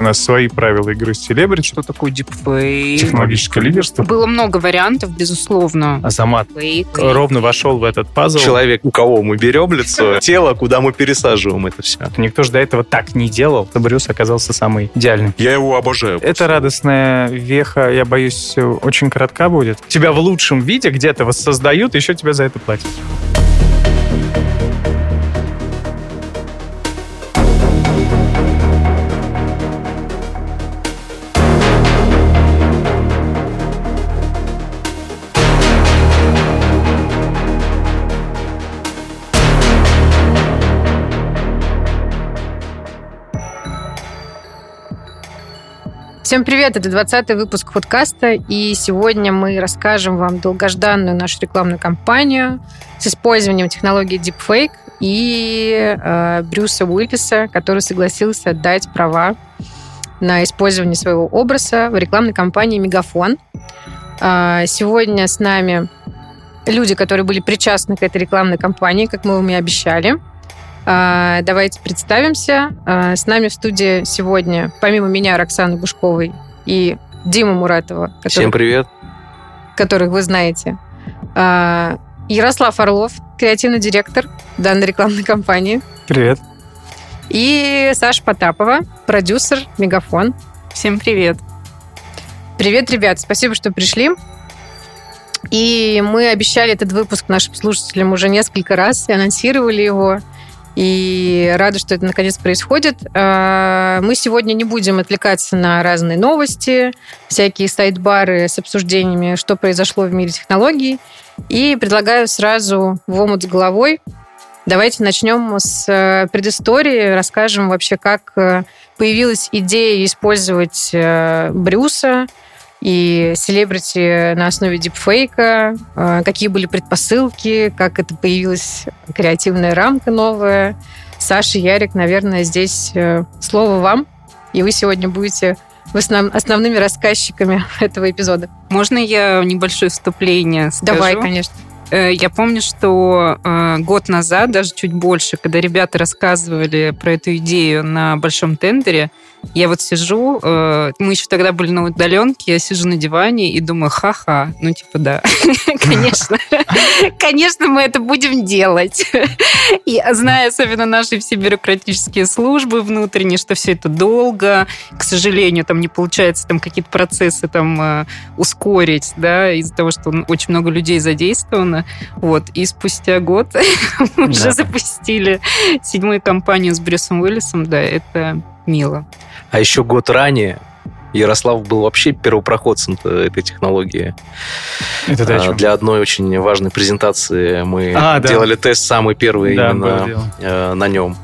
У нас свои правила игры с селебрити. Что такое дипфейк? Технологическое лидерство. Было много вариантов, безусловно. Азамат Фейк. ровно вошел в этот пазл. Человек, у кого мы берем лицо, тело, куда мы пересаживаем это все. Никто же до этого так не делал. Брюс оказался самый идеальный. Я его обожаю. Эта радостная веха, я боюсь, очень коротка будет. Тебя в лучшем виде где-то воссоздают, еще тебя за это платят. Всем привет, это 20 выпуск подкаста, и сегодня мы расскажем вам долгожданную нашу рекламную кампанию с использованием технологии Deepfake и э, Брюса Уиллиса, который согласился отдать права на использование своего образа в рекламной кампании «Мегафон». Э, сегодня с нами люди, которые были причастны к этой рекламной кампании, как мы вам и обещали. А, Давайте представимся. А, С нами в студии сегодня, помимо меня, Роксаны Бушковой и Дима Муратова, который- Всем привет. которых вы знаете. А, Ярослав Орлов, креативный директор данной рекламной кампании. Привет. И Саша Потапова, продюсер «Мегафон». Всем привет. Привет, ребят, спасибо, что пришли. И мы обещали этот выпуск нашим слушателям уже несколько раз и анонсировали его. И рада, что это наконец происходит. А, Мы сегодня не будем отвлекаться на разные новости, всякие сайт-бары с обсуждениями, что произошло в мире технологий. И предлагаю сразу в омут с головой. Давайте начнем с э, предыстории, расскажем вообще, как э, появилась идея использовать э, Брюса и селебрити на основе дипфейка, э, какие были предпосылки, как это появилась креативная рамка новая. Саша, Ярик, наверное, здесь э, слово вам, и вы сегодня будете в основ- основными рассказчиками этого эпизода. Можно я небольшое вступление скажу? Давай, конечно. Э, Я помню, что э, год назад, даже чуть больше, когда ребята рассказывали про эту идею на большом тендере, я вот сижу, э, мы еще тогда были на удаленке, я сижу на диване и думаю, ха-ха, ну типа да, конечно, конечно мы это будем делать. И зная особенно наши все бюрократические службы внутренние, что все это долго, к сожалению, там не получается там какие-то процессы там э, ускорить, да, из-за того, что очень много людей задействовано. Вот. И спустя год мы уже запустили седьмую кампанию с Брюсом Уиллисом. Да, это мило. А еще год ранее Ярослав был вообще первопроходцем этой технологии. Это ты о А, чем? Для одной очень важной презентации мы А, да. делали тест самый первый Да, именно э, на нем.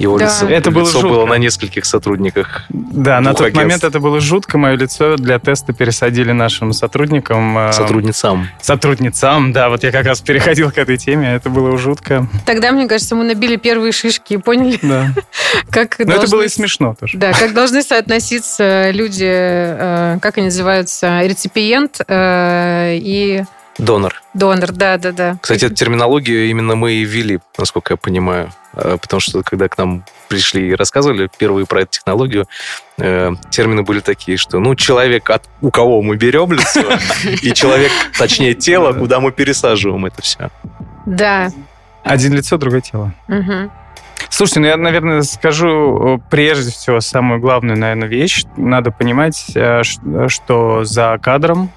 Его Да. лицо, Это было лицо жутко. было на нескольких сотрудниках. Да, на тот агентств. момент это было жутко. Мое лицо для теста пересадили нашим сотрудникам. э, Сотрудницам. Сотрудницам, да, вот я как раз переходил к этой теме, это было жутко. Тогда, мне кажется, мы набили первые шишки и поняли, Да. как Но это должны было и смешно тоже. Да, как должны соотноситься люди, э, как они называются, реципиент э, и Донор. донор. Да, да, да. Кстати, эту терминологию именно мы и ввели, насколько я понимаю. Э, Потому что когда к нам пришли и рассказывали впервые про эту технологию, э, термины были такие, что ну человек, от, у кого мы берем лицо, и человек, точнее тело, куда мы пересаживаем это все. Да. Один лицо, другое тело. Слушайте, ну я, наверное, скажу э, прежде всего самую главную, наверное, вещь. Надо понимать, э, что за кадром,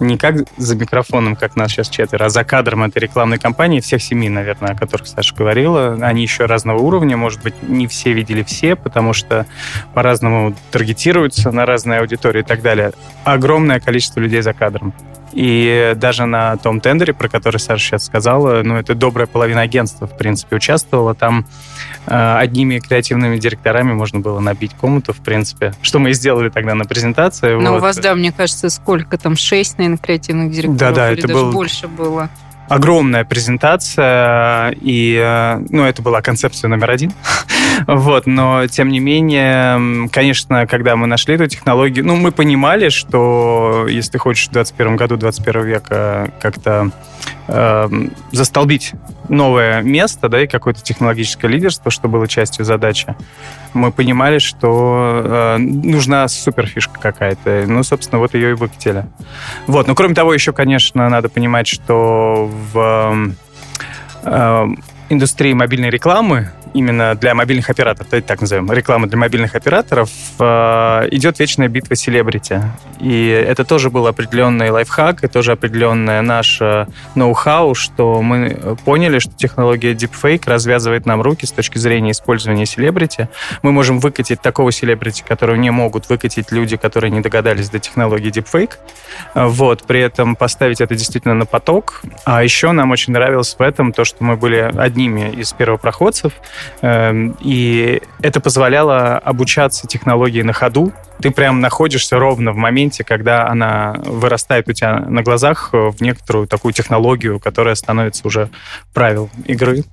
не как за микрофоном, как нас сейчас четверо, а за кадром этой рекламной кампании, всех семи, наверное, о которых Саша говорила, они еще разного уровня, может быть, не все видели все, потому что по-разному таргетируются на разные аудитории и так далее. Огромное количество людей за кадром. И даже на том тендере, про который Саша сейчас сказала, ну, это добрая половина агентства, в принципе, участвовала. Там э, одними креативными директорами можно было набить комнату, в принципе, что мы и сделали тогда на презентации. Но у Вот. вас, да, мне кажется, сколько там, шесть, наверное, креативных директоров? Да-да, это даже был- больше было. огромная презентация, и, э, ну, это была концепция номер один. Вот, но тем не менее, конечно, когда мы нашли эту технологию, ну, мы понимали, что если ты хочешь в 21 году 21 века как-то э, застолбить новое место, да, и какое-то технологическое лидерство, что было частью задачи, мы понимали, что э, нужна суперфишка какая-то. Ну, собственно, вот ее и выкатили. Вот, но кроме того, еще, конечно, надо понимать, что в э, индустрии мобильной рекламы именно для мобильных операторов, давайте так назовем, реклама для мобильных операторов, э, идет вечная битва селебрити. И это тоже был определенный лайфхак, и тоже определенное наше ноу-хау, что мы поняли, что технология Deepfake развязывает нам руки с точки зрения использования селебрити. Мы можем выкатить такого селебрити, которого не могут выкатить люди, которые не догадались до технологии Deepfake. Вот, при этом поставить это действительно на поток. А еще нам очень нравилось в этом то, что мы были одними из первопроходцев, Эм, и это позволяло обучаться технологии на ходу. Ты прям находишься ровно в моменте, когда она вырастает у тебя на глазах в некоторую такую технологию, которая становится уже правил игры.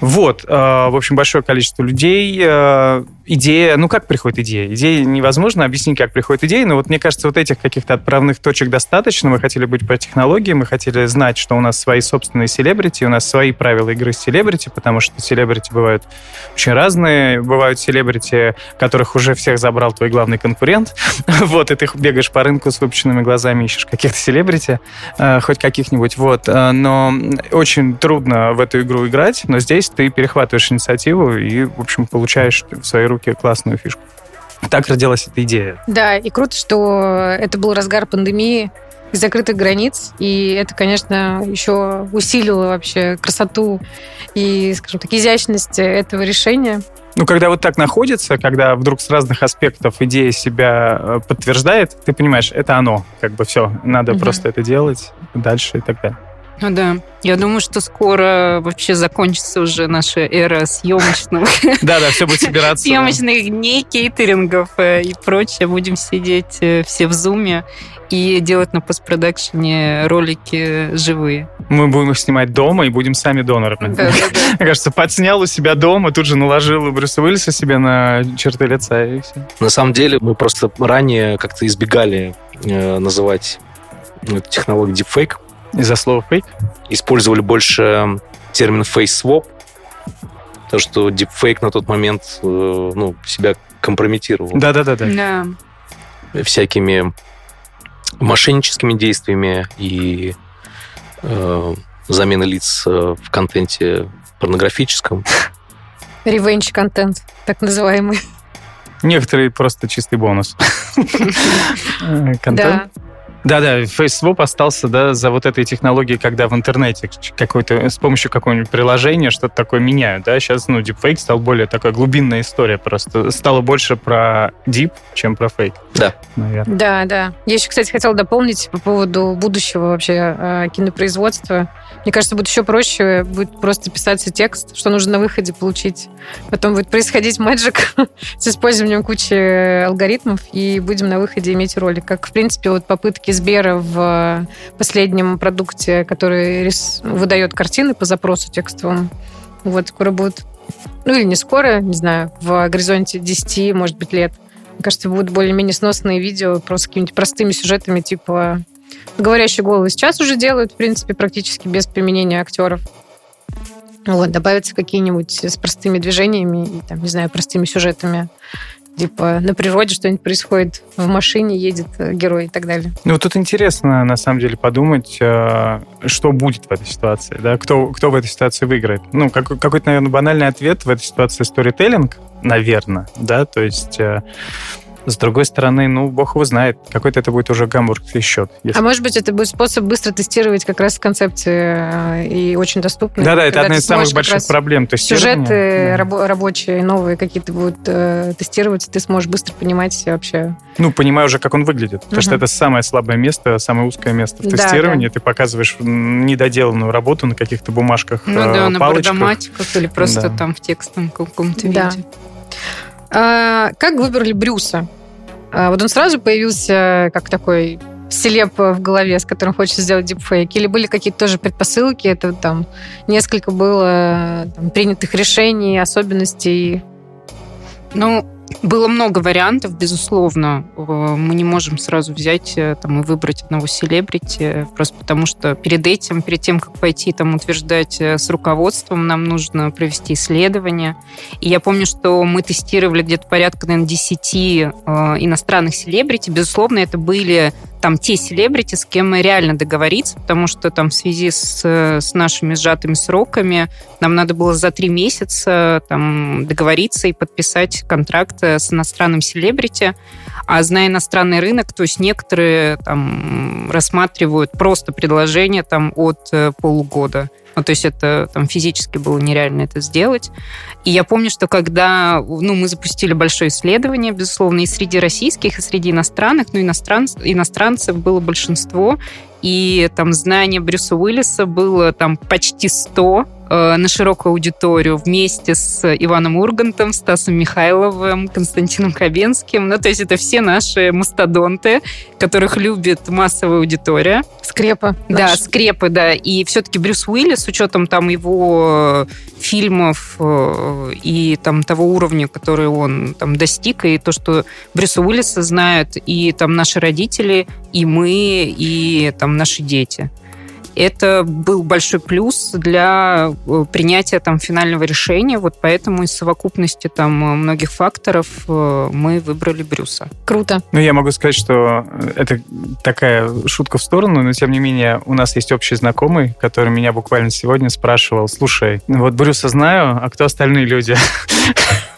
Вот, э, в общем, большое количество людей. Э, идея, ну как приходит идея? Идея невозможно объяснить, как приходит идея, но вот мне кажется, вот этих каких-то отправных точек достаточно. Мы хотели быть про технологии, мы хотели знать, что у нас свои собственные селебрити, у нас свои правила игры с селебрити, потому что селебрити бывают очень разные. Бывают селебрити, которых уже всех забрал твой главный конкурент. вот, и ты бегаешь по рынку с выпущенными глазами, ищешь каких-то селебрити, э, хоть каких-нибудь, вот. Но очень трудно в эту игру играть, но здесь ты перехватываешь инициативу и, в общем, получаешь в свои руки классную фишку. Так родилась эта идея. Да, и круто, что это был разгар пандемии, закрытых границ, и это, конечно, еще усилило вообще красоту и, скажем так, изящность этого решения. Ну, когда вот так находится, когда вдруг с разных аспектов идея себя э, подтверждает, ты понимаешь, это оно, как бы все, надо угу. просто это делать дальше и так далее. Ну да. Я думаю, что скоро вообще закончится уже наша эра съемочного. Да-да, все будет собираться. Съемочных дней, кейтерингов э, и прочее. Будем сидеть э, все в зуме и делать на постпродакшене ролики живые. Мы будем их снимать дома и будем сами донорами. Да, да, да. Мне кажется, подснял у себя дома, тут же наложил Брюса Уиллиса себе на черты лица и все. На самом деле мы просто ранее как-то избегали э, называть ну, технологию deepfake, из-за слова fake? Использовали больше термин face swap, то, что deepfake на тот момент э, ну, себя компрометировал. Да-да-да. Да. Всякими мошенническими действиями и э, замены лиц э, в контенте порнографическом. Ревенч-контент, так называемый. Некоторые просто чистый бонус. Контент. Да. Да-да, FaceSwap остался да, за вот этой технологией, когда в интернете какой-то, с помощью какого-нибудь приложения что-то такое меняют. Да? Сейчас ну, deepfake стал более такая глубинная история просто. Стало больше про deep, чем про фейк. Да. Наверное. Да, да. Я еще, кстати, хотела дополнить по поводу будущего вообще э, кинопроизводства. Мне кажется, будет еще проще, будет просто писаться текст, что нужно на выходе получить. Потом будет происходить мэджик с использованием кучи алгоритмов, и будем на выходе иметь ролик. Как, в принципе, вот попытки Сбера в последнем продукте, который выдает картины по запросу текстовому. Вот, скоро будут, ну или не скоро, не знаю, в горизонте 10, может быть, лет. Мне кажется, будут более-менее сносные видео просто какими-нибудь простыми сюжетами, типа Говорящие головы сейчас уже делают, в принципе, практически без применения актеров. Вот, добавятся какие-нибудь с простыми движениями там, не знаю, простыми сюжетами. Типа на природе что-нибудь происходит, в машине едет э, герой и так далее. Ну, тут интересно, на самом деле, подумать, э, что будет в этой ситуации, да, кто, кто в этой ситуации выиграет. Ну, какой-то, наверное, банальный ответ в этой ситуации сторителлинг, наверное, да, то есть э, с другой стороны, ну, бог его знает, какой-то это будет уже гамбургский счет. Если... А может быть, это будет способ быстро тестировать как раз концепции э, и очень доступно. Да-да, это одна из самых больших проблем. То есть сюжеты да. рабо- рабочие, новые какие-то будут э, тестироваться, ты сможешь быстро понимать вообще. Ну, понимаю уже, как он выглядит. Потому угу. что это самое слабое место, самое узкое место в да, тестировании. Да. Ты показываешь недоделанную работу на каких-то бумажках, Ну да, э, на бардоматиках или просто да. там в текстовом каком-то да. виде. А, как выбрали Брюса? А, вот он сразу появился как такой селеп в голове, с которым хочется сделать дипфейк? Или были какие-то тоже предпосылки? Это там несколько было там, принятых решений, особенностей? Ну, было много вариантов, безусловно. Э, мы не можем сразу взять э, там, и выбрать одного селебрити, просто потому что перед этим, перед тем, как пойти там утверждать э, с руководством, нам нужно провести исследование. И я помню, что мы тестировали где-то порядка, наверное, 10 иностранных селебрити. Безусловно, это были там те селебрити, с кем мы реально договориться, потому что там в связи с, с нашими сжатыми сроками нам надо было за три месяца там договориться и подписать контракт с иностранным селебрити. А зная иностранный рынок, то есть некоторые там рассматривают просто предложение там от э, полугода. Ну, то есть это там физически было нереально это сделать. И я помню, что когда ну, мы запустили большое исследование, безусловно, и среди российских, и среди иностранных, но иностранцев, иностранцев было большинство, и там знание Брюса Уиллиса было там почти 100, Э, на широкую аудиторию вместе с Иваном Ургантом, Стасом Михайловым, Константином Хабенским. Ну, то есть это все наши мастодонты, которых любит массовая аудитория. Скрепы. Да, наши. скрепы, да. И все-таки Брюс Уиллис, с учетом там его фильмов э, и там того уровня, который он там достиг, и то, что Брюса Уиллиса знают и там наши родители, и мы, и там наши дети это был большой плюс для э, принятия там финального решения. Вот поэтому из совокупности там многих факторов э, мы выбрали Брюса. Круто. Ну, я могу сказать, что это такая шутка в сторону, но тем не менее у нас есть общий знакомый, который меня буквально сегодня спрашивал, слушай, вот Брюса знаю, а кто остальные люди?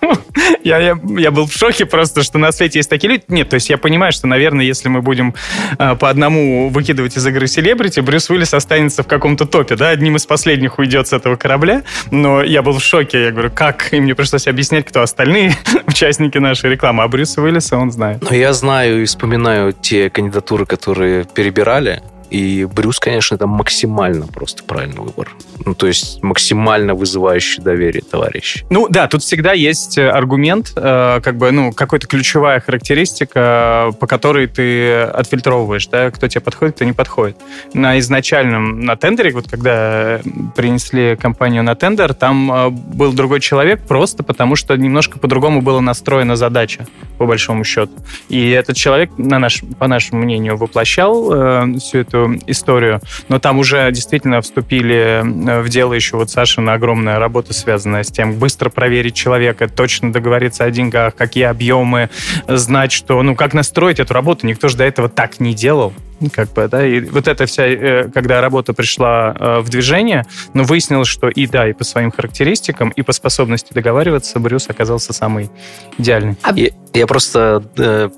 я, я, я был в шоке просто, что на свете есть такие люди. Нет, то есть я понимаю, что, наверное, если мы будем э, по одному выкидывать из игры селебрити, Брюс Уиллис останется в каком-то топе, да, одним из последних уйдет с этого корабля. Но я был в шоке, я говорю, как? И мне пришлось объяснять, кто остальные участники нашей рекламы. А Брюса Уиллиса он знает. Но я знаю и вспоминаю те кандидатуры, которые перебирали. И Брюс, конечно, это максимально просто правильный выбор. Ну, то есть максимально вызывающий доверие товарищ. Ну, да, тут всегда есть э, аргумент, э, как бы, ну, какая-то ключевая характеристика, по которой ты отфильтровываешь, да, кто тебе подходит, кто не подходит. На изначальном, на тендере, вот когда принесли компанию на тендер, там э, был другой человек просто потому, что немножко по-другому была настроена задача, по большому счету. И этот человек, на наш, по нашему мнению, воплощал э, всю эту историю. Но там уже действительно вступили э, в дело еще вот Сашина огромная работа, связанная с тем, быстро проверить человека, точно договориться о деньгах, какие объемы, знать, что, ну, как настроить эту работу. Никто же до этого так не делал как бы, да, и вот эта вся, э, когда работа пришла э, в движение, но ну, выяснилось, что и да, и по своим характеристикам, и по способности договариваться Брюс оказался самый идеальный. Я, я просто э,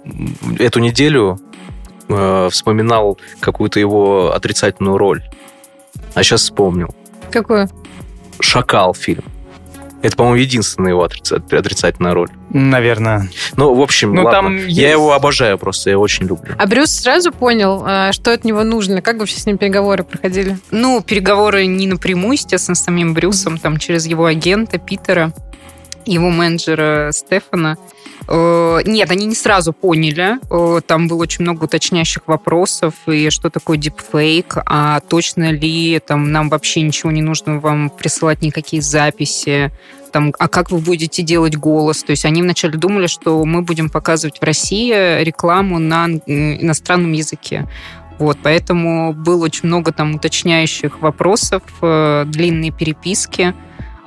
эту неделю э, вспоминал какую-то его отрицательную роль. А сейчас вспомнил. Какую? «Шакал» фильм. Это, по-моему, единственная его отрицательная роль. Наверное. Ну, в общем, ну, ладно. Там есть... Я его обожаю просто, я очень люблю. А Брюс сразу понял, э, что от него нужно? Как вообще с ним переговоры проходили? Ну, переговоры не напрямую, естественно, с самим Брюсом, там, через его агента Питера, его менеджера Стефана. Э, нет, они не сразу поняли. Э, там было очень много уточняющих вопросов, и что такое дипфейк, а точно ли там нам вообще ничего не нужно вам присылать никакие записи, там, а как вы будете делать голос. То есть они вначале думали, что мы будем показывать в России рекламу на иностранном языке. Вот, поэтому было очень много там уточняющих вопросов, э, длинные переписки.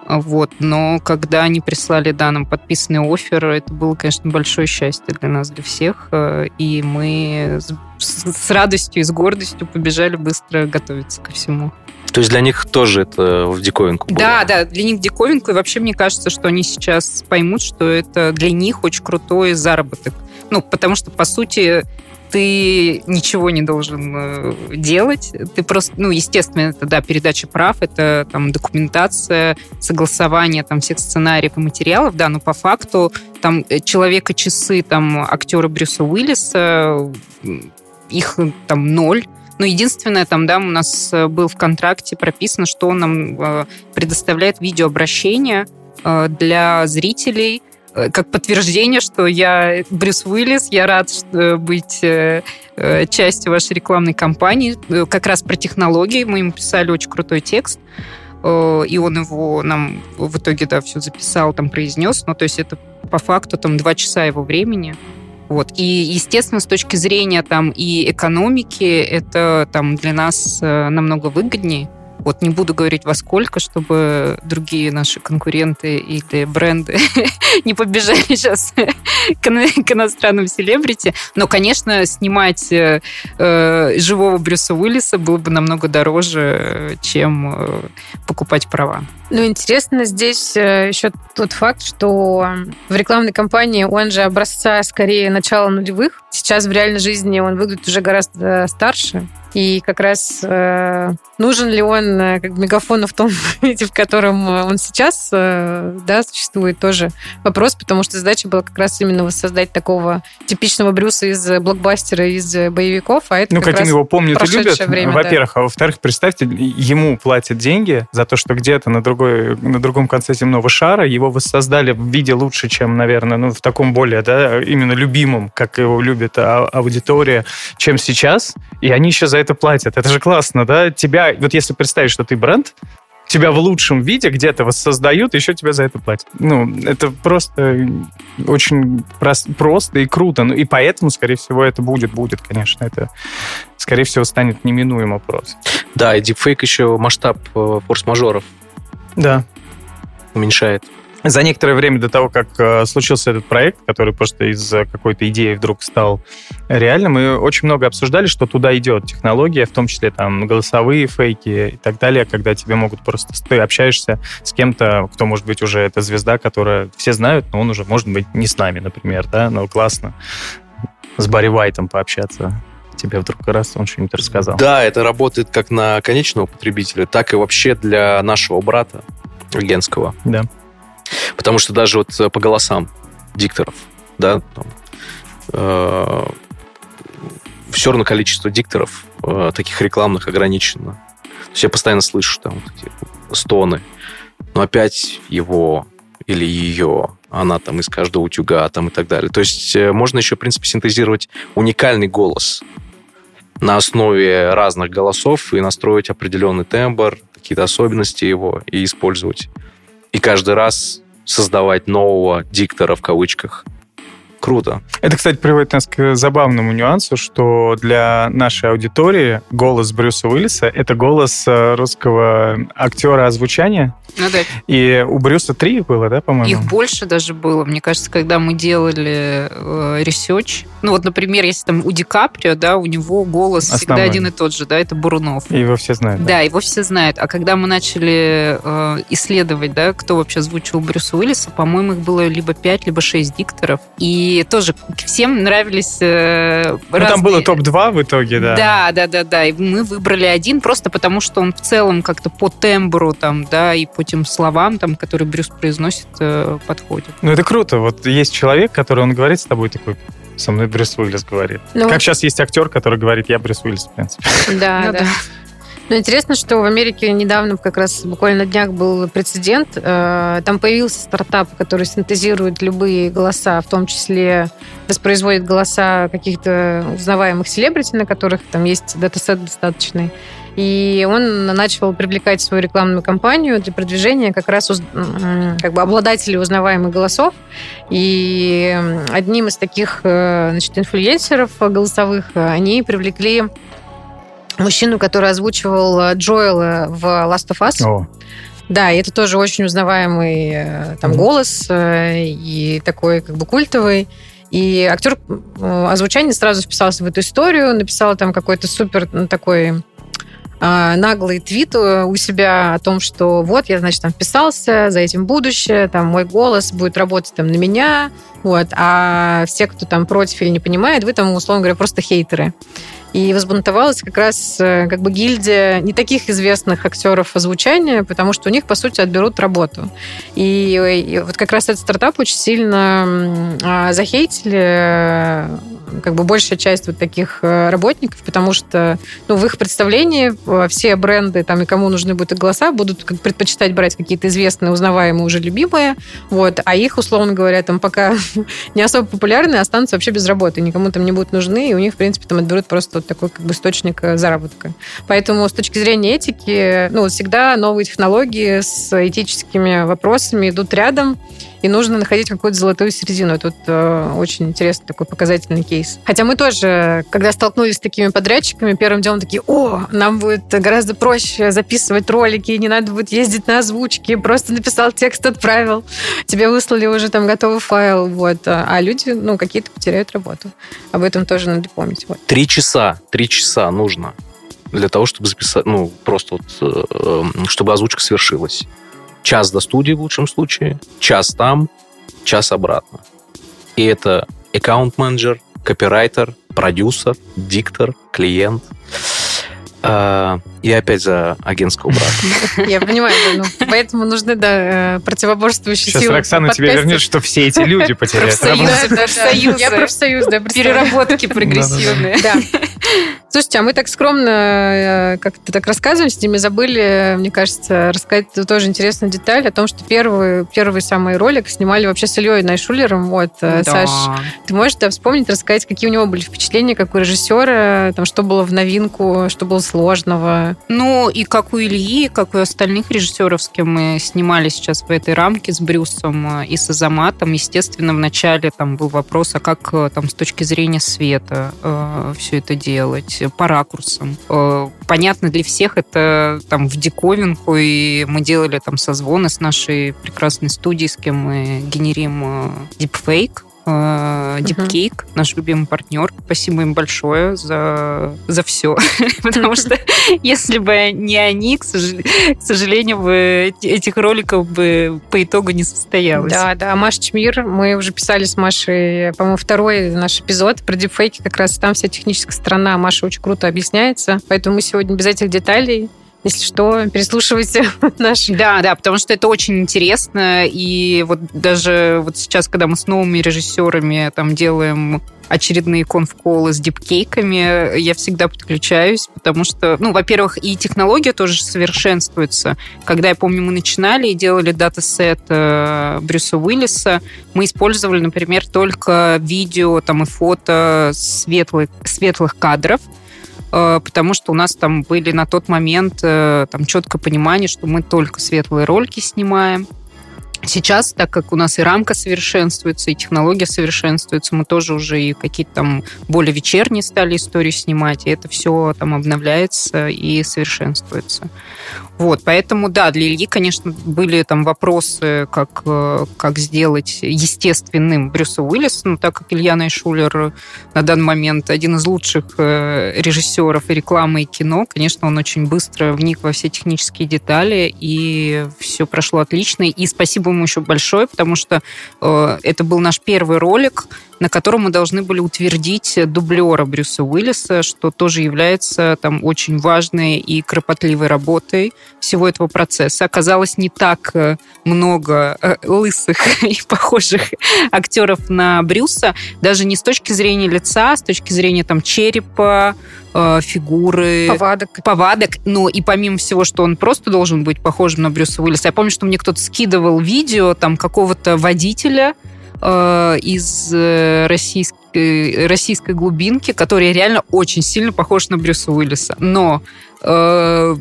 Вот. Но когда они прислали да, нам подписанный офер, это было, конечно, большое счастье для нас, для всех. Э, и мы с радостью и с гордостью побежали быстро готовиться ко всему. То есть для них тоже это в диковинку было? Да, да, для них диковинку. И вообще мне кажется, что они сейчас поймут, что это для них очень крутой заработок. Ну, потому что, по сути, ты ничего не должен э, делать. Ты просто, ну, естественно, это, да, передача прав, это там документация, согласование там всех сценариев и материалов, да, но по факту там э, человека часы там актера Брюса Уиллиса, их там ноль, но единственное, там, да, у нас э, был в контракте прописано, что он нам предоставляет видеообращение для зрителей, как подтверждение, что я Брюс Уиллис, я рад быть э, э, частью вашей рекламной кампании. Как раз про технологии мы ему писали очень крутой текст, и он его нам в итоге, да, все записал, там произнес. Ну, то есть это по факту там два часа его времени. Вот. И, естественно, с точки зрения там и экономики, это там для нас э, намного выгоднее. Вот не буду говорить во сколько, чтобы другие наши конкуренты или бренды не побежали сейчас к, к иностранным селебрити. Но, конечно, снимать э, э, живого Брюса Уиллиса было бы намного дороже, чем э, покупать права. Ну, интересно здесь э, еще тот факт, что в рекламной кампании он же образца скорее начала нулевых. Сейчас в реальной жизни он выглядит уже гораздо старше. И как раз э, нужен ли он э, как мегафону в том виде, в котором он сейчас э, да, существует, тоже вопрос, потому что задача была как раз именно воссоздать такого типичного Брюса из блокбастера, из боевиков, а это Ну, как каким раз его помнят и любят, время, во-первых. А во-вторых, представьте, ему платят деньги за то, что где-то на, другой, на другом конце земного шара его воссоздали в виде лучше, чем, наверное, ну, в таком более, да, именно любимом, как его любит а- аудитория, чем сейчас. И они еще за это платят. Это же классно, да? Тебя, вот если представить, что ты бренд, тебя в лучшем виде где-то воссоздают, еще тебя за это платят. Ну, это просто очень прост, просто и круто. Ну, и поэтому, скорее всего, это будет, будет, конечно. Это, скорее всего, станет неминуем вопрос. Да, и дипфейк еще масштаб э, форс-мажоров Да. уменьшает. За некоторое время до того, как э, случился этот проект, который просто из какой-то идеи вдруг стал реальным, мы очень много обсуждали, что туда идет технология, в том числе там голосовые фейки и так далее, когда тебе могут просто... Ты общаешься с кем-то, кто, может быть, уже это звезда, которая все знают, но он уже, может быть, не с нами, например, да, но классно с Барри Вайтом пообщаться. Тебе вдруг раз он что-нибудь рассказал. Да, это работает как на конечного потребителя, так и вообще для нашего брата Генского. Да. Потому что даже вот э, по голосам дикторов, да, там, э, все равно количество дикторов э, таких рекламных ограничено. То есть я постоянно слышу там вот эти стоны. Но опять его или ее, она там из каждого утюга там и так далее. То есть э, можно еще, в принципе, синтезировать уникальный голос на основе разных голосов и настроить определенный тембр, какие-то особенности его и использовать. И каждый раз создавать нового диктора в кавычках. Круто. Это, кстати, приводит нас к забавному нюансу, что для нашей аудитории голос Брюса Уиллиса — это голос э, русского актера озвучания. Ну да. И у Брюса три было, да, по-моему? Их больше даже было. Мне кажется, когда мы делали э, research, ну вот, например, если там у Ди Каприо, да, у него голос всегда Основной. один и тот же, да, это Бурунов. И его все знают. Да, его все знают. А когда мы начали э, исследовать, да, кто вообще озвучил Брюса Уиллиса, по-моему, их было либо пять, либо шесть дикторов. И тоже всем нравились э, Ну, там было топ-2 в итоге, да. Да, да, да, да. И мы выбрали один просто потому, что он в целом как-то по тембру там, да, и по тем словам, там, которые Брюс произносит, э, подходит. Ну, это круто. Вот есть человек, который, он говорит с тобой такой, со мной Брюс Уиллис говорит. Ну, Как сейчас есть актер, который говорит, я Брюс Уиллис, в принципе. Да, Ну да. да. Но интересно, что в Америке недавно, как раз буквально на днях был прецедент. Э, Там появился стартап, который синтезирует любые голоса, в том числе воспроизводит голоса каких-то узнаваемых селебрити, на которых там есть датасет достаточный. И он начал привлекать свою рекламную кампанию для продвижения как раз как бы обладателей узнаваемых голосов. И одним из таких э, значит, инфлюенсеров голосовых э, они привлекли мужчину, который озвучивал э, Джоэла в Last of Us. О, Да, и это тоже очень узнаваемый там голос и такой как бы культовый. И актер озвучания сразу вписался в эту историю, написал там какой-то супер ну, такой наглый твит э, у себя о том, что вот, я, значит, там вписался, за этим будущее, там мой голос будет работать там на меня, вот, а все, кто там против или не понимает, вы там, условно говоря, просто хейтеры. И возбунтовалась как раз э, как бы гильдия не таких известных актеров озвучания, потому что у них, по сути, отберут работу. И, и вот как раз этот стартап очень сильно а, захейтили э, как бы большая часть вот таких э, работников, потому что ну, в их представлении э, все бренды, там, и кому нужны будут голоса, будут как, предпочитать брать какие-то известные, узнаваемые, уже любимые, вот, а их, условно говоря, там пока не особо популярные, останутся вообще без работы, никому там не будут нужны, и у них, в принципе, там отберут просто вот такой как бы источник э, заработка. Поэтому с точки зрения этики, ну, всегда новые технологии с этическими вопросами идут рядом, и нужно находить какую-то золотую середину. Вот э, очень интересный такой показательный кейс. Хотя мы тоже, когда столкнулись с такими подрядчиками, первым делом такие, о, нам будет гораздо проще записывать ролики, не надо будет ездить на озвучки, просто написал текст, отправил, тебе выслали уже там готовый файл, вот. А люди, ну, какие-то потеряют работу. Об этом тоже надо помнить. Вот. Три часа, три часа нужно для того, чтобы записать, ну, просто вот, э, э, чтобы озвучка свершилась. Час до студии в лучшем случае, час там, час обратно. И это аккаунт-менеджер, копирайтер, продюсер, диктор, клиент. А, и опять за агентского брата. Я понимаю, да, ну, поэтому нужны, да, э, противоборствующие Сейчас силы. Роксана тебе вернет, что все эти люди потеряют Профсоюз. работу. Да, да, да. Профсоюзы. Я профсоюз, да. Переработки прогрессивные. Да. Слушайте, а мы так скромно э, как-то так рассказываем с ними, забыли, мне кажется, рассказать тоже интересную деталь о том, что первый, первый самый ролик снимали вообще с Ильей Найшулером. Вот, э, Да. Саш, ты можешь да, вспомнить, рассказать, какие у него были впечатления, как у режиссера, там, что было в новинку, что было сложного? Ну, и как у Ильи, и как у остальных режиссеров, с кем мы снимали сейчас в этой рамке с Брюсом э, и с Азаматом, естественно, вначале там был вопрос, а как э, там с точки зрения света все это делать, э, по ракурсам. Э, понятно, для всех это там в диковинку, и мы делали там созвоны с нашей прекрасной студией, с кем мы генерим э, дипфейк, э, Дипкейк, наш любимый партнер. Спасибо им большое за, за все. Потому что если бы не они, к сожалению, к сожалению, бы этих роликов бы по итогу не состоялось. Да, да, Маша Чмир, мы уже писали с Машей, по-моему, второй наш эпизод про дипфейки, как раз там вся техническая сторона, Маша очень круто объясняется, поэтому мы сегодня без этих деталей, если что, переслушивайте наши. Да, да, потому что это очень интересно, и вот даже вот сейчас, когда мы с новыми режиссерами там делаем очередные конфколы с дипкейками, я всегда подключаюсь, потому что, ну, во-первых, и технология тоже совершенствуется. Когда, я помню, мы начинали и делали датасет э, Брюса Уиллиса, мы использовали, например, только видео там, и фото светлых, светлых кадров, потому что у нас там были на тот момент э, там четкое понимание, что мы только светлые ролики снимаем. Сейчас, так как у нас и рамка совершенствуется, и технология совершенствуется, мы тоже уже и какие-то там более вечерние стали истории снимать, и это все там обновляется и совершенствуется. Вот, поэтому, да, для Ильи, конечно, были там вопросы, как, э, как сделать естественным Брюса Уиллиса, но так как Илья Найшулер на данный момент один из лучших э, режиссеров рекламы, и кино, конечно, он очень быстро вник во все технические детали, и все прошло отлично. И спасибо ему еще большое, потому что э, это был наш первый ролик, на котором мы должны были утвердить дублера Брюса Уиллиса, что тоже является там очень важной и кропотливой работой всего этого процесса. Оказалось не так э, много э, лысых и похожих актеров на Брюса, даже не с точки зрения лица, а с точки зрения там черепа, э, фигуры, Повадок. повадок. Ну, и помимо всего, что он просто должен быть похожим на Брюса Уиллиса, я помню, что мне кто-то скидывал видео там какого-то водителя из э, российской, российской глубинки, который реально очень сильно похож на Брюса Уиллиса. Но э,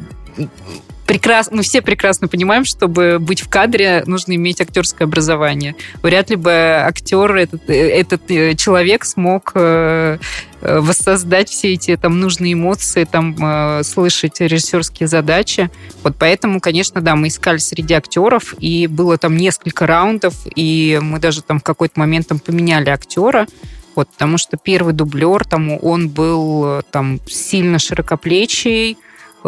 прекрасно, мы все прекрасно понимаем, чтобы быть в кадре, нужно иметь актерское образование. Вряд ли бы актер, этот, этот э, человек смог э, э, воссоздать все эти там нужные эмоции, там э, слышать режиссерские задачи. Вот поэтому, конечно, да, мы искали среди актеров, и было там несколько раундов, и мы даже там в какой-то момент там поменяли актера. Вот, потому что первый дублер, там, он был э, там сильно широкоплечий,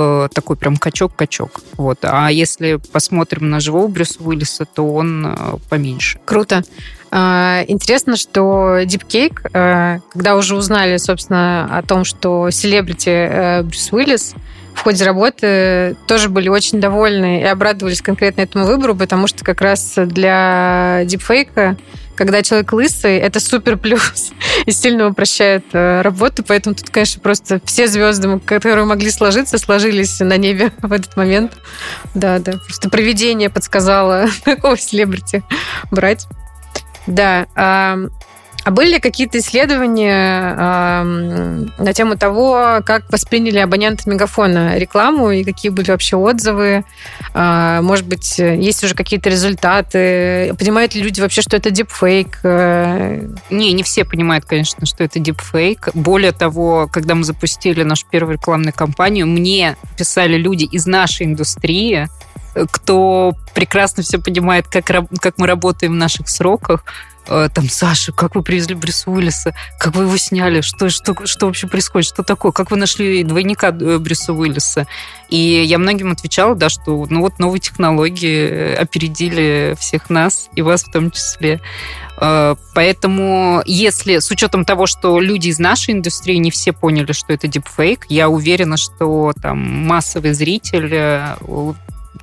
э, такой прям качок-качок. Вот. А если посмотрим на живого Брюса Уиллиса, то он э, поменьше. Круто. А, Интересно, что Deepcake, э, когда уже узнали, собственно, о том, что селебрити э, Брюс Уиллис в ходе работы тоже были очень довольны и обрадовались конкретно этому выбору, потому что как раз для дипфейка когда человек лысый, это супер плюс и сильно упрощает э, работу, поэтому тут, конечно, просто все звезды, которые могли сложиться, сложились на небе в этот момент. Да, да, просто проведение подсказало, какого селебрити брать. Да. А, были ли какие-то исследования э, на тему того, как восприняли абоненты Мегафона рекламу и какие были вообще отзывы? Э, может быть, есть уже какие-то результаты? Понимают ли люди вообще, что это дипфейк? Не, не все понимают, конечно, что это дипфейк. Более того, когда мы запустили нашу первую рекламную кампанию, мне писали люди из нашей индустрии, кто прекрасно все понимает, как, как мы работаем в наших сроках, Э, там, Саша, как вы привезли Брюса Уиллиса, как вы его сняли, что, что, что вообще происходит, что такое, как вы нашли двойника э, Брюса Уиллиса. И я многим отвечала, да, что ну вот новые технологии опередили всех нас, и вас в том числе. Э, поэтому, если с учетом того, что люди из нашей индустрии не все поняли, что это дипфейк, я уверена, что там массовый зритель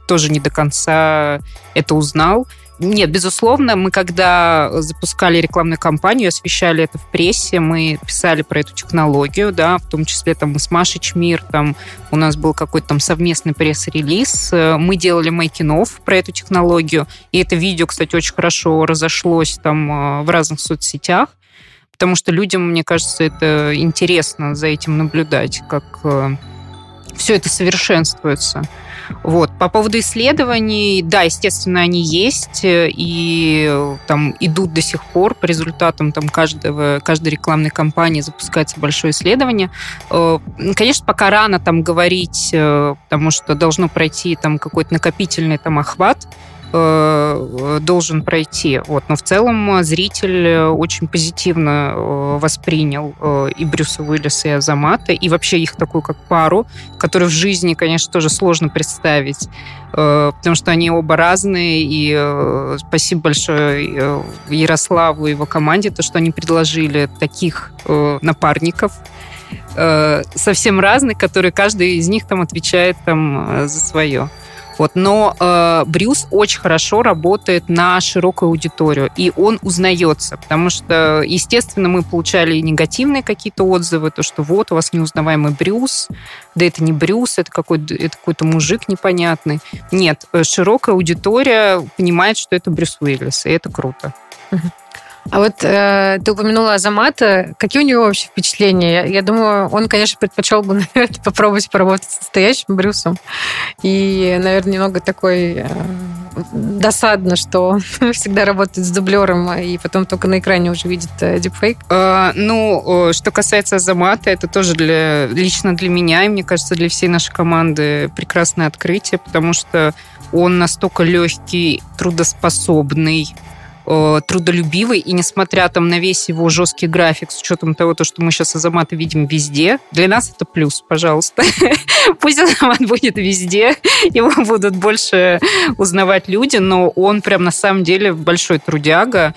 тоже не до конца это узнал. Нет, безусловно, мы когда запускали рекламную кампанию, освещали это в прессе, мы писали про эту технологию, да, в том числе там с Машей Чмир, там у нас был какой-то там совместный пресс-релиз, мы делали мейкинов про эту технологию, и это видео, кстати, очень хорошо разошлось там э, в разных соцсетях, потому что людям, мне кажется, это интересно за этим наблюдать, как э, все это совершенствуется. Вот. По поводу исследований, да, естественно, они есть э, и э, там идут до сих пор по результатам там каждого, каждой рекламной кампании запускается большое исследование. Э, конечно, пока рано там говорить, потому что должно пройти там какой-то накопительный там охват, Э, должен пройти. Вот. Но в целом зритель очень позитивно э, воспринял э, и Брюса Уиллиса, и Азамата, и вообще их такую как пару, которую в жизни, конечно, тоже сложно представить, потому что они оба разные, и спасибо большое Ярославу и его команде, то, что они предложили таких напарников, совсем разных, которые каждый из них там отвечает там за свое. Вот. Но э, Брюс очень хорошо работает на широкую аудиторию, и он узнается, потому что, естественно, мы получали негативные какие-то отзывы, то, что вот у вас неузнаваемый Брюс, да это не Брюс, это какой-то, это какой-то мужик непонятный. Нет, э, широкая аудитория понимает, что это Брюс Уиллис, и это круто. А вот э, ты упомянула Азамата. Какие у него вообще впечатления? Я, я думаю, он, конечно, предпочел бы, наверное, попробовать поработать с настоящим Брюсом. И, наверное, немного такой э, досадно, что он всегда работает с дублером, и потом только на экране уже видит э, дипфейк. Э, ну, что касается Азамата, это тоже для, лично для меня, и мне кажется, для всей нашей команды прекрасное открытие, потому что он настолько легкий, трудоспособный, Э, трудолюбивый, и несмотря там на весь его жесткий график, с учетом того, то, что мы сейчас Азамата видим везде, для нас это плюс, пожалуйста. Пусть Азамат будет везде, его будут больше узнавать люди, но он прям на самом деле большой трудяга,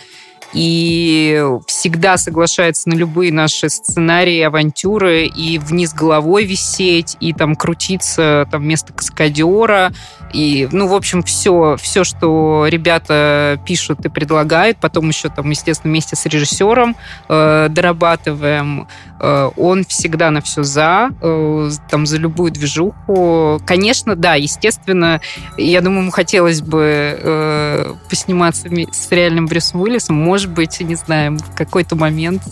и всегда соглашается на любые наши сценарии, авантюры, и вниз головой висеть, и там крутиться там вместо каскадера, и, ну, в общем, все, все, что ребята пишут и предлагают, потом еще там, естественно, вместе с режиссером э, дорабатываем, э, он всегда на все за, э, там, за любую движуху. Конечно, да, естественно, я думаю, ему хотелось бы э, посниматься с реальным Брюсом Уиллисом, может быть, не знаю, в какой-то момент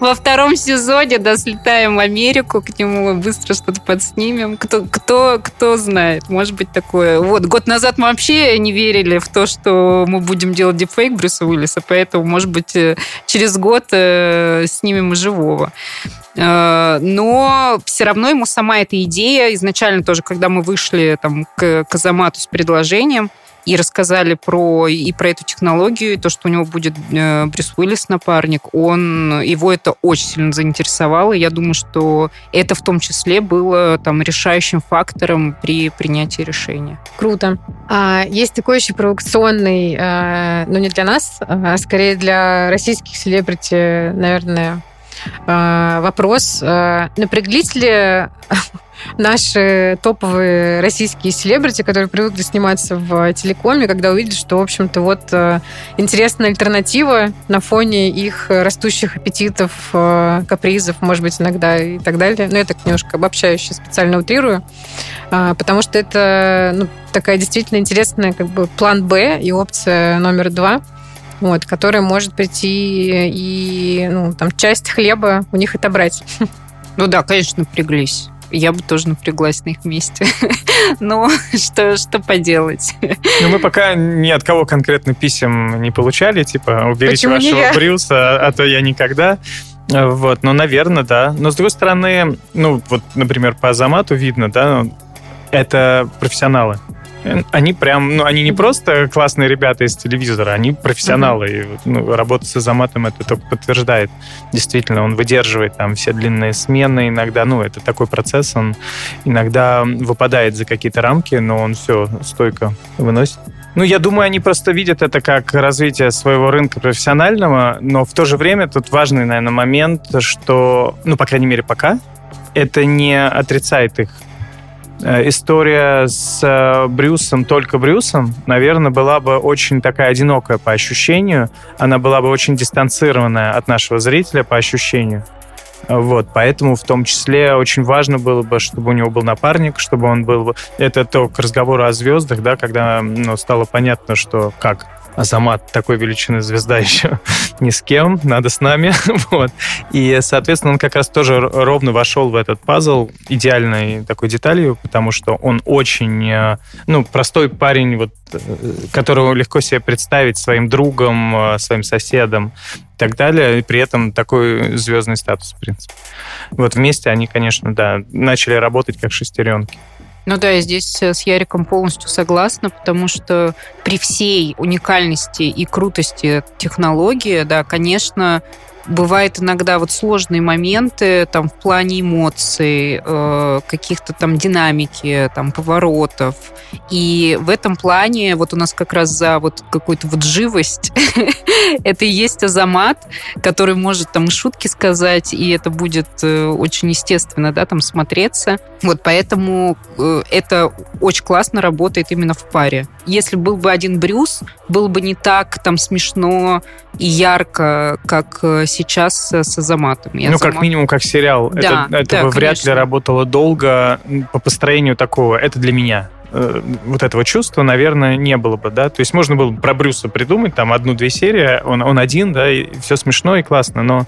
во втором сезоне, да, слетаем в Америку к нему, быстро что-то подснимем. Кто, кто, кто знает, может быть такое. Вот, год назад мы вообще не верили в то, что мы будем делать дипфейк Брюса Уиллиса, поэтому, может быть, э, через год э, снимем и живого. Э, но все равно ему сама эта идея, изначально тоже, когда мы вышли там, к Казамату с предложением, и рассказали про и про эту технологию, и то, что у него будет э, Брюс Уиллис напарник, он его это очень сильно заинтересовало. И я думаю, что это в том числе было там решающим фактором при принятии решения. Круто. А, есть такой еще провокационный, э, но не для нас, а скорее для российских селебрити, наверное, э, вопрос. Напряглись ли наши топовые российские селебрити, которые привыкли сниматься в телекоме, когда увидели, что, в общем-то, вот э, интересная альтернатива на фоне их растущих аппетитов, э, капризов, может быть, иногда и так далее. Но я так немножко обобщающе специально утрирую, а, потому что это ну, такая действительно интересная как бы план Б и опция номер два – вот, которая может прийти и ну, там, часть хлеба у них отобрать. Ну да, конечно, напряглись. Я бы тоже напряглась на их месте. Но что, что поделать? Ну, мы пока ни от кого конкретно писем не получали, типа, уберите Почему вашего? Брюса, а то я никогда. Вот, ну, наверное, да. Но, с другой стороны, ну, вот, например, по Азамату видно, да, это профессионалы. Они прям, ну, они не просто классные ребята из телевизора, они профессионалы. И, вот, ну, работа с Азаматом это только подтверждает. Действительно, он выдерживает там все длинные смены иногда. Ну, это такой процесс, он иногда выпадает за какие-то рамки, но он все стойко выносит. Ну, я думаю, они просто видят это как развитие своего рынка профессионального, но в то же время тут важный, наверное, момент, что, ну, по крайней мере, пока, это не отрицает их. Э, История с э, Брюсом, только Брюсом, наверное, была бы очень такая одинокая по ощущению. Она была бы очень дистанцированная от нашего зрителя по ощущению. Вот, поэтому в том числе очень важно было бы, чтобы у него был напарник, чтобы он был... бы- Это то к разговору о звездах, да, когда ну, стало понятно, что как Азамат такой величины звезда еще ни с кем, надо с нами. вот. И, соответственно, он как раз тоже ровно вошел в этот пазл идеальной такой деталью, потому что он очень, э, ну, простой парень, вот, э, которого легко себе представить своим другом, э, своим соседом и так далее, и при этом такой звездный статус, в принципе. Вот вместе они, конечно, да, начали работать как шестеренки. Ну да, я здесь э, с Яриком полностью согласна, потому что при всей уникальности и крутости технологии, да, конечно, бывают иногда вот сложные моменты там в плане эмоций, э, каких-то там динамики, там поворотов. И в этом плане вот у нас как раз за вот какую-то вот живость это и есть Азамат, который может там шутки сказать, и это будет э, очень естественно, да, там смотреться. Вот поэтому э, это очень классно работает именно в паре. Если был бы один Брюс, было бы не так там смешно и ярко, как э, сейчас с Азаматом. И Ну, как минимум, как сериал. Да, это это да, бы вряд ли работало долго по построению такого. Это для меня. Э, Вот этого чувства, наверное, не было бы, да. То есть можно было бы про Брюса придумать, там, одну-две серии, он, он один, да, и все смешно и классно, но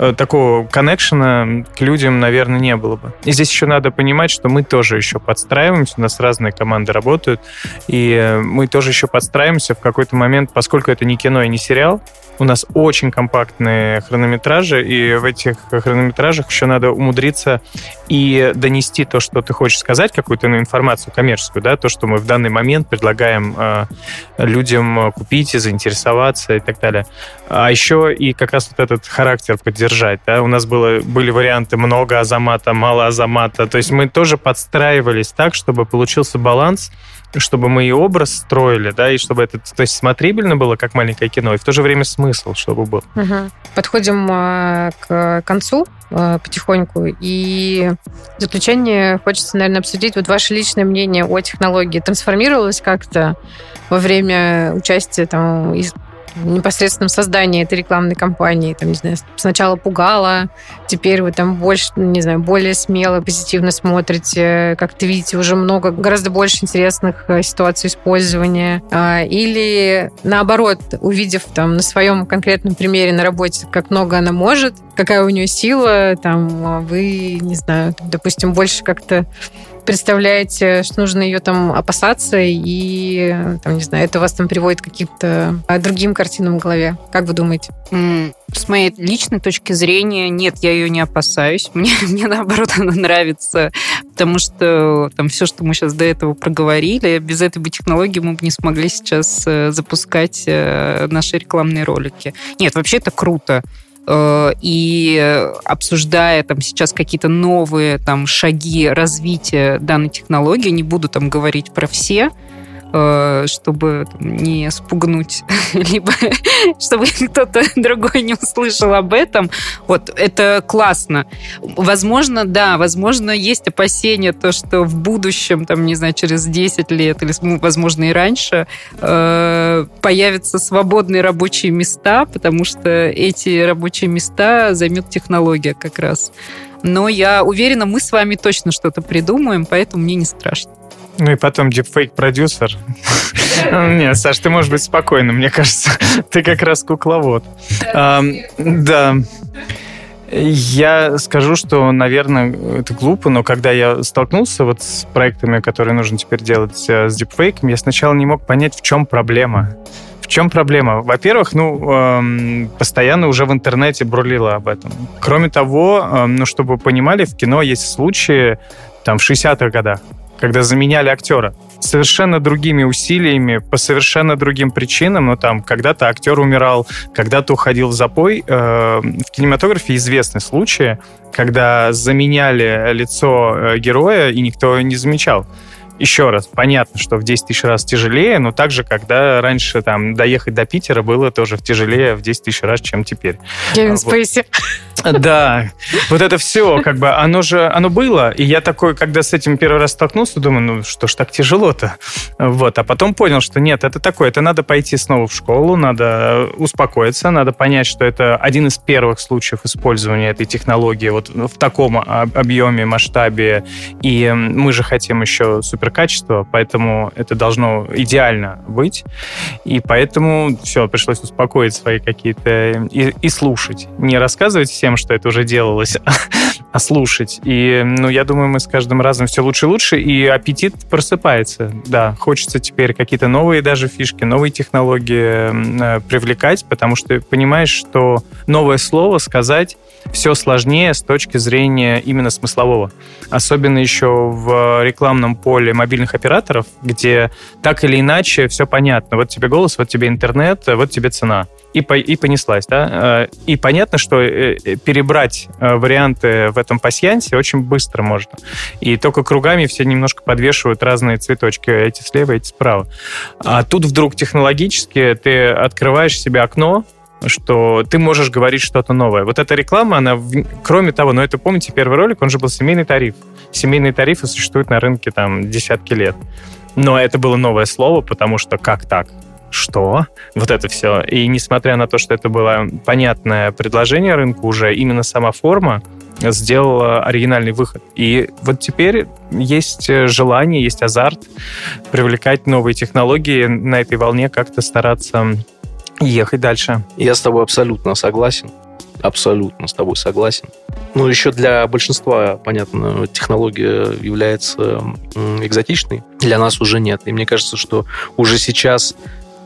э, такого коннекшена к людям, наверное, не было бы. И здесь еще надо понимать, что мы тоже еще подстраиваемся, у нас разные команды работают, и э, мы тоже еще подстраиваемся в какой-то момент, поскольку это не кино и не сериал, у нас очень компактные хронометражи, и в этих хронометражах еще надо умудриться и донести то, что ты хочешь сказать, какую-то информацию коммерческую, да, то, что мы в данный момент предлагаем э, людям купить и заинтересоваться и так далее. А еще и как раз вот этот характер поддержать, да, у нас было, были варианты много азамата, мало азамата, то есть мы тоже подстраивались так, чтобы получился баланс, чтобы мы и образ строили, да, и чтобы это, то есть смотрибельно было, как маленькое кино, и в то же время смысл, чтобы был. Мгм. Подходим а, к концу а, потихоньку. И в заключение хочется, наверное, обсудить вот ваше личное мнение о технологии. Трансформировалось как-то во время участия там, из- непосредственном создании этой рекламной кампании? Там, не знаю, сначала пугало, теперь вы там больше, не знаю, более смело, позитивно смотрите, как-то видите уже много, гораздо больше интересных э, ситуаций использования. А, Или наоборот, увидев там на своем конкретном примере на работе, как много она может, какая у нее сила, там а, вы, не знаю, допустим, больше как-то представляете, что нужно ее там опасаться, и, там, не знаю, это вас там приводит к каким-то а, другим картинам в голове. Как вы думаете? С моей личной точки зрения, нет, я ее не опасаюсь. Мне, мне наоборот, она нравится, потому что там все, что мы сейчас до этого проговорили, без этой бы технологии мы бы не смогли сейчас э, запускать э, наши рекламные ролики. Нет, вообще это круто. Э, И обсуждая там сейчас какие-то новые там шаги развития данной технологии, не буду там говорить про все, чтобы там, не спугнуть, либо чтобы кто-то другой не услышал об этом. Вот, это классно. Возможно, да, возможно, есть опасения, то, что в будущем, там, не знаю, через 10 лет, или, ну, возможно, и раньше, э, появятся свободные рабочие места, потому что эти рабочие места займет технология как раз. Но я уверена, мы с вами точно что-то придумаем, поэтому мне не страшно. Ну и потом дипфейк-продюсер. Нет, Саш, ты можешь быть спокойным, мне кажется. Ты как раз кукловод. Да. Я скажу, что, наверное, это глупо, но когда я столкнулся вот с проектами, которые нужно теперь делать э, с дипфейком, я сначала не мог понять, в чем проблема. В чем проблема? Во-первых, ну, эм, постоянно уже в интернете брулило об этом. Кроме того, эм, ну, чтобы вы понимали, в кино есть случаи, там, в 60-х годах, когда заменяли актера совершенно другими усилиями, по совершенно другим причинам. Ну, там, когда-то актер умирал, когда-то уходил в запой. Э, в кинематографе известны случаи, когда заменяли лицо э, героя, и никто не замечал еще раз, понятно, что в 10 тысяч раз тяжелее, но также, когда раньше там доехать до Питера было тоже тяжелее в 10 тысяч раз, чем теперь. Кевин вот. Спейси. Да, вот это все, как бы, оно же, оно было, и я такой, когда с этим первый раз столкнулся, думаю, ну что ж так тяжело-то? Вот, а потом понял, что нет, это такое, это надо пойти снова в школу, надо успокоиться, надо понять, что это один из первых случаев использования этой технологии вот в таком объеме, масштабе, и мы же хотим еще супер качество, поэтому это должно идеально быть. И поэтому все, пришлось успокоить свои какие-то... И, и слушать. Не рассказывать всем, что это уже делалось, а слушать. И, ну, я думаю, мы с каждым разом все лучше и лучше, и аппетит просыпается. Да, хочется теперь какие-то новые даже фишки, новые технологии э, привлекать, потому что понимаешь, что новое слово сказать все сложнее с точки зрения именно смыслового. Особенно еще в рекламном поле мобильных операторов, где так или иначе все понятно. Вот тебе голос, вот тебе интернет, вот тебе цена. И, по, и понеслась, да? Э, и понятно, что э, э, перебрать варианты в этом пасьянсе очень быстро можно. И только кругами все немножко подвешивают разные цветочки, эти слева, эти справа. А тут вдруг технологически ты открываешь себе окно, что ты можешь говорить что-то новое. Вот эта реклама, она, кроме того, ну это, помните, первый ролик, он же был семейный тариф. Семейные тарифы существуют на рынке там десятки лет. Но это было новое слово, потому что как так? Что? Вот это все. И несмотря на то, что это было понятное предложение рынку уже, именно сама форма сделала оригинальный выход. И вот теперь есть желание, есть азарт привлекать новые технологии на этой волне, как-то стараться ехать дальше. Я с тобой абсолютно согласен. Абсолютно с тобой согласен. Ну, еще для большинства, понятно, технология является экзотичной. Для нас уже нет. И мне кажется, что уже сейчас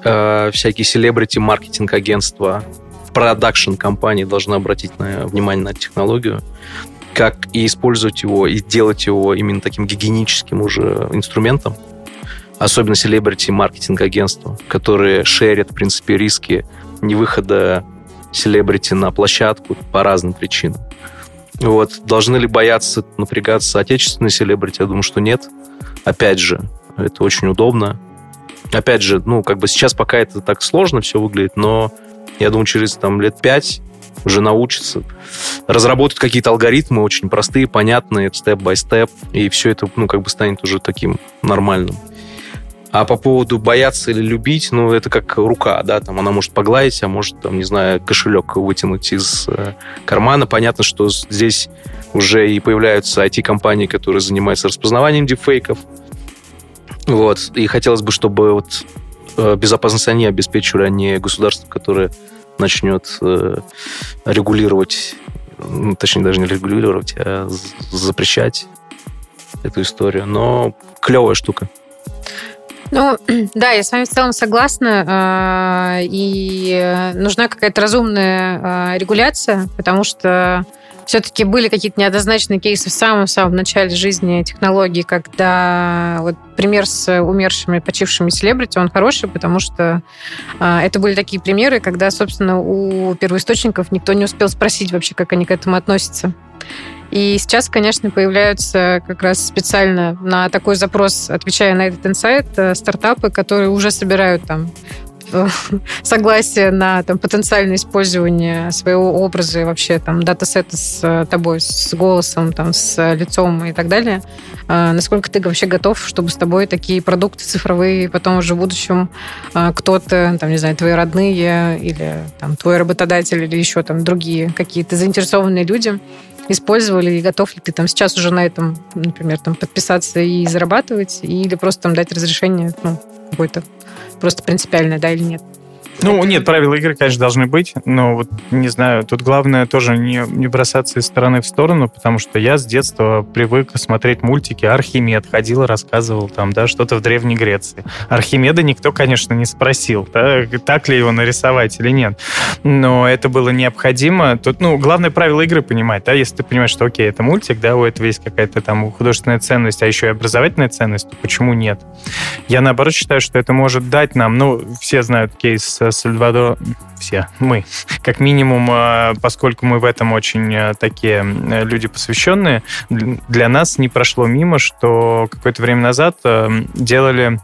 э, всякие селебрити-маркетинг-агентства, продакшн-компании должны обратить на, внимание на технологию, как и использовать его, и делать его именно таким гигиеническим уже инструментом, особенно селебрити маркетинг агентства, которые шерят, в принципе, риски невыхода селебрити на площадку по разным причинам. Вот. Должны ли бояться напрягаться отечественные селебрити? Я думаю, что нет. Опять же, это очень удобно. Опять же, ну, как бы сейчас пока это так сложно все выглядит, но я думаю, через там лет пять уже научатся, разработают какие-то алгоритмы очень простые, понятные, степ-бай-степ, и все это, ну, как бы станет уже таким нормальным. А по поводу бояться или любить, ну, это как рука, да, там она может погладить, а может, там, не знаю, кошелек вытянуть из э, кармана. Понятно, что здесь уже и появляются IT-компании, которые занимаются распознаванием дипфейков. Вот. И хотелось бы, чтобы вот э, безопасность они обеспечивали, а не государство, которое начнет э, регулировать, точнее, даже не регулировать, а запрещать эту историю. Но клевая штука. Ну, да, я с вами в целом согласна. А, и нужна какая-то разумная а, регуляция, потому что все-таки были какие-то неоднозначные кейсы в самом-самом начале жизни технологий, когда вот пример с умершими, почившими селебрити, он хороший, потому что э, это были такие примеры, когда, собственно, у первоисточников никто не успел спросить вообще, как они к этому относятся. И сейчас, конечно, появляются как раз специально на такой запрос, отвечая на этот инсайт, э, стартапы, которые уже собирают там согласие на там, потенциальное использование своего образа и вообще там датасета с э, тобой, с голосом, там, с лицом и так далее. А, насколько ты вообще готов, чтобы с тобой такие продукты цифровые потом уже в будущем а, кто-то, там, не знаю, твои родные или там, твой работодатель или еще там другие какие-то заинтересованные люди использовали, и готов ли ты там сейчас уже на этом, например, там подписаться и зарабатывать, или просто там дать разрешение, ну, какое-то просто принципиальное, да или нет. Ну, нет, правила игры, конечно, должны быть, но вот, не знаю, тут главное тоже не, не бросаться из стороны в сторону, потому что я с детства привык смотреть мультики. Архимед ходил, рассказывал там, да, что-то в Древней Греции. Архимеда никто, конечно, не спросил, да, так ли его нарисовать или нет. Но это было необходимо. Тут, ну, главное правило игры понимать, да, если ты понимаешь, что, окей, это мультик, да, у этого есть какая-то там художественная ценность, а еще и образовательная ценность, то почему нет? Я, наоборот, считаю, что это может дать нам, ну, все знают кейс Сальвадор, все, мы, как минимум, э, поскольку мы в этом очень э, такие люди посвященные, для нас не прошло мимо, что какое-то время назад э, делали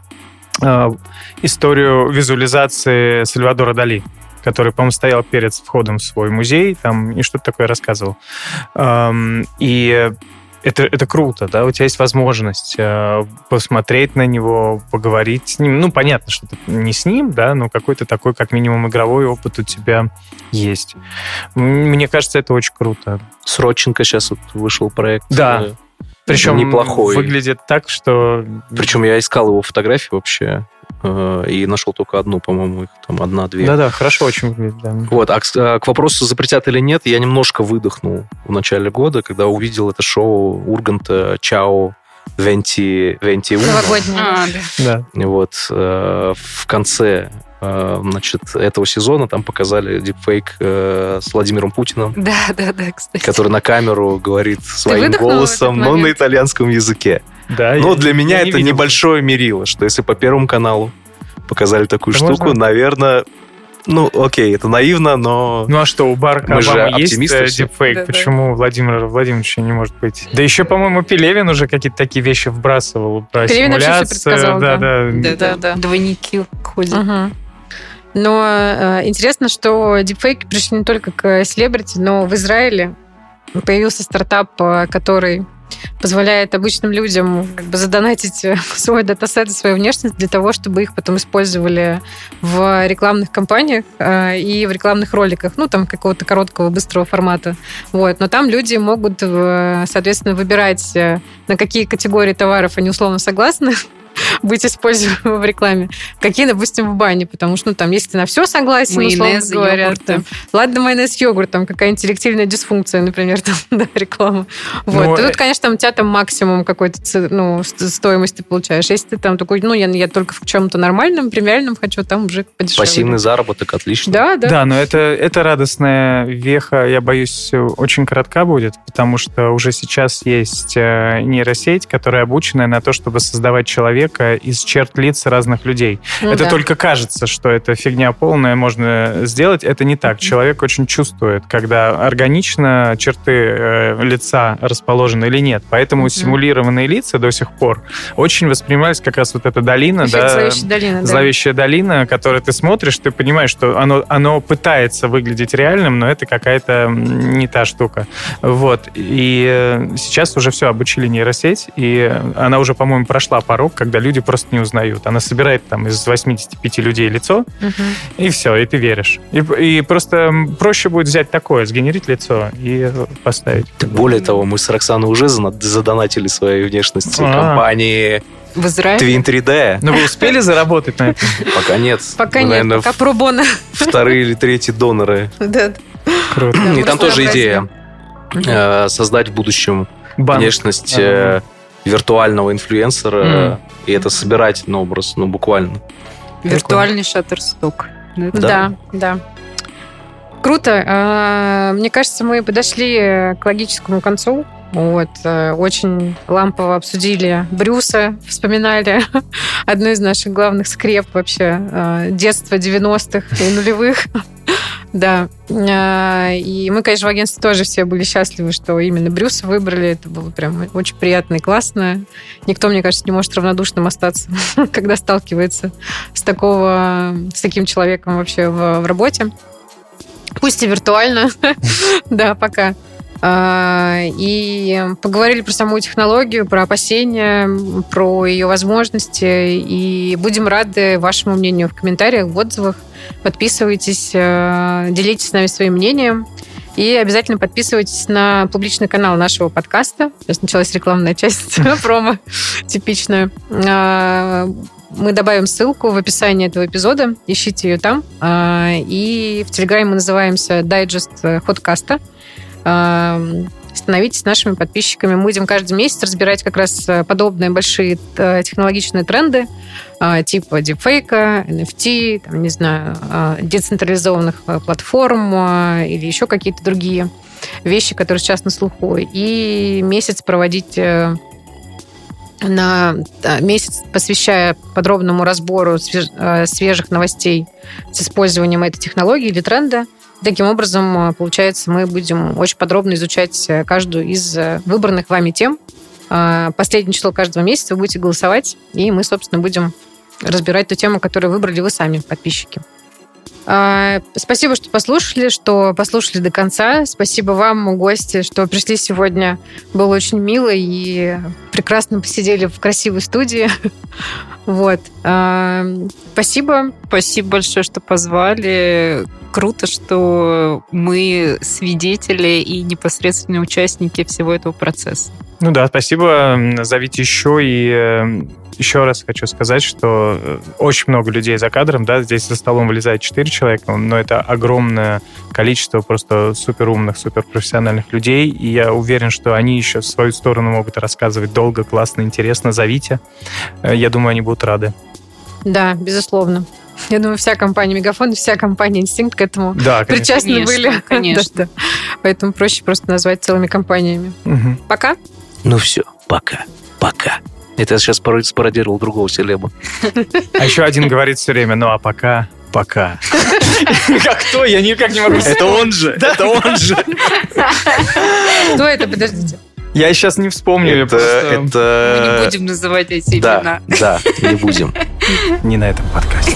историю визуализации Сальвадора Дали который, по-моему, стоял перед входом в свой музей, там, и что-то такое рассказывал. И это, это круто, да, у тебя есть возможность э, посмотреть на него, поговорить с ним. Ну, понятно, что ты не с ним, да, но какой-то такой, как минимум, игровой опыт у тебя есть. Мне кажется, это очень круто. Сроченко сейчас вот вышел проект. Да. Э, Причем неплохой. выглядит так, что... Причем я искал его фотографии вообще. Э, и нашел только одну, по-моему, их там одна-две. Да-да, хорошо очень выглядит, да. Вот, а к, а к вопросу, запретят или нет, я немножко выдохнул в начале года, когда увидел это шоу Урганта «Чао», Венти, Венти Новогоднее. А, да. да. Вот, э, в конце э, значит, этого сезона там показали дипфейк э, с Владимиром Путиным. Да, да, да, кстати. Который на камеру говорит своим голосом, но на итальянском языке. Да, Но я, для меня я это не небольшое мерило, что если по Первому каналу показали такую это штуку, можно? наверное, ну, окей, это наивно, но... Ну, а что, у Барка Мы Обамы есть э, дипфейк? Да, Почему да. Владимир Владимировича не может быть? Да еще, по-моему, Пелевин уже какие-то такие вещи вбрасывал про Пелевин симуляцию. Да, да, да. да, да, Двойники ходят. Угу. Но э, интересно, что дипфейки пришли не только к селебрити, но в Израиле появился стартап, э, который позволяет обычным людям как бы задонатить э, свой датасет и свою внешность для того, чтобы их потом использовали в рекламных кампаниях э, и в рекламных роликах, ну, там, какого-то короткого, быстрого формата. Вот. Но там люди могут, э, соответственно, выбирать, на какие категории товаров они условно согласны, быть используемым в рекламе. Какие, допустим, в бане, потому что, ну, там, если ты на все согласен, майонез, говоря, йогурт, там, ладно, майонез, йогурт, там, какая-нибудь интеллективная дисфункция, например, там, да, реклама. Вот. Но... И тут, конечно, там, у тебя там максимум какой-то, ну, стоимости ты получаешь. Если ты там такой, ну, я, я только в чем-то нормальном, премиальном хочу, там уже подешевле. Пассивный заработок, отлично. Да, да. Да, но это, это радостная веха, я боюсь, очень коротка будет, потому что уже сейчас есть э, нейросеть, которая обучена на то, чтобы создавать человека человека из черт лиц разных людей. Ну, это да. только кажется, что это фигня полная, можно сделать. Это не так. Человек очень чувствует, когда органично черты э, лица расположены или нет. Поэтому mm-hmm. симулированные лица до сих пор очень воспринимались как раз вот эта долина, Эффект да, зловещая долина, зловещая да. долина, которую ты смотришь, ты понимаешь, что оно, оно пытается выглядеть реальным, но это какая-то не та штука. Вот. И э, сейчас уже все, обучили нейросеть, и она уже, по-моему, прошла порог, когда люди просто не узнают. Она собирает там из 85 людей лицо, угу. и все, и ты веришь. И, и просто проще будет взять такое, сгенерить лицо и поставить. Так более того, мы с Роксаной уже задонатили своей внешности а компании в Израиле? Twin 3D. Ну, вы успели заработать на этом? Пока нет. Пока нет, наверное, пока пробона. Вторые или третьи доноры. Да. Круто. И там тоже идея э, создать в будущем внешность э, виртуального инфлюенсера и это собирать на образ, ну, буквально. Виртуальный шаттерсток. Да, да. да. Круто. А, мне кажется, мы подошли к логическому концу. Вот, э, очень лампово обсудили Брюса, вспоминали одну из наших главных скреп вообще э, детства 90-х и нулевых. Да. А, и мы, конечно, в агентстве тоже все были счастливы, что именно Брюса выбрали. Это было прям очень приятно и классно. Никто, мне кажется, не может равнодушным остаться, когда сталкивается с такого, с таким человеком вообще в, в работе. Пусть и виртуально. да, пока. А, и поговорили про саму технологию, про опасения, про ее возможности. И будем рады вашему мнению в комментариях, в отзывах. Подписывайтесь, э, делитесь с нами своим мнением. И обязательно подписывайтесь на публичный канал нашего подкаста. Сейчас началась рекламная часть промо типичная. А, мы добавим ссылку в описании этого эпизода. Ищите ее там. А, и в Телеграме мы называемся Digest Ходкаста становитесь нашими подписчиками. Мы будем каждый месяц разбирать как раз э, подобные большие э, технологичные тренды, э, типа дипфейка, NFT, там, не знаю, децентрализованных платформ или еще какие-то другие вещи, которые сейчас на слуху. И месяц проводить на месяц, посвящая подробному разбору свежих новостей с использованием этой технологии или тренда – Таким образом, э, получается, мы будем очень подробно изучать э, каждую из э, выбранных вами тем. Последнее число каждого месяца вы будете голосовать, и мы, собственно, будем разбирать ту тему, которую выбрали вы сами, подписчики. Спасибо, что послушали, что послушали до конца. Спасибо вам, гости, что пришли сегодня. Было очень мило и прекрасно посидели в красивой студии. Вот. Спасибо. Спасибо большое, что позвали круто, что мы свидетели и непосредственные участники всего этого процесса. Ну да, спасибо. Зовите еще. И э, еще раз хочу сказать, что э, очень много людей за кадром, да, здесь за столом вылезает 4 человека, но это огромное количество просто суперумных, суперпрофессиональных людей, и я уверен, что они еще в свою сторону могут рассказывать долго, классно, интересно. Зовите. Э, я думаю, они будут рады. Да, безусловно. Я думаю, вся компания Мегафон, вся компания Инстинкт к этому да, причастны конечно, были. Конечно. да, да. Поэтому проще просто назвать целыми компаниями. Угу. Пока. Ну все, пока. Пока. Это я сейчас спародировал другого селеба. А еще один говорит все время, ну а пока, пока. Как кто? Я никак не могу Это он же, это он же. Кто это? Подождите. Я сейчас не вспомню. Это, это... Мы не будем называть эти да, имена. Да, не будем. Не на этом подкасте.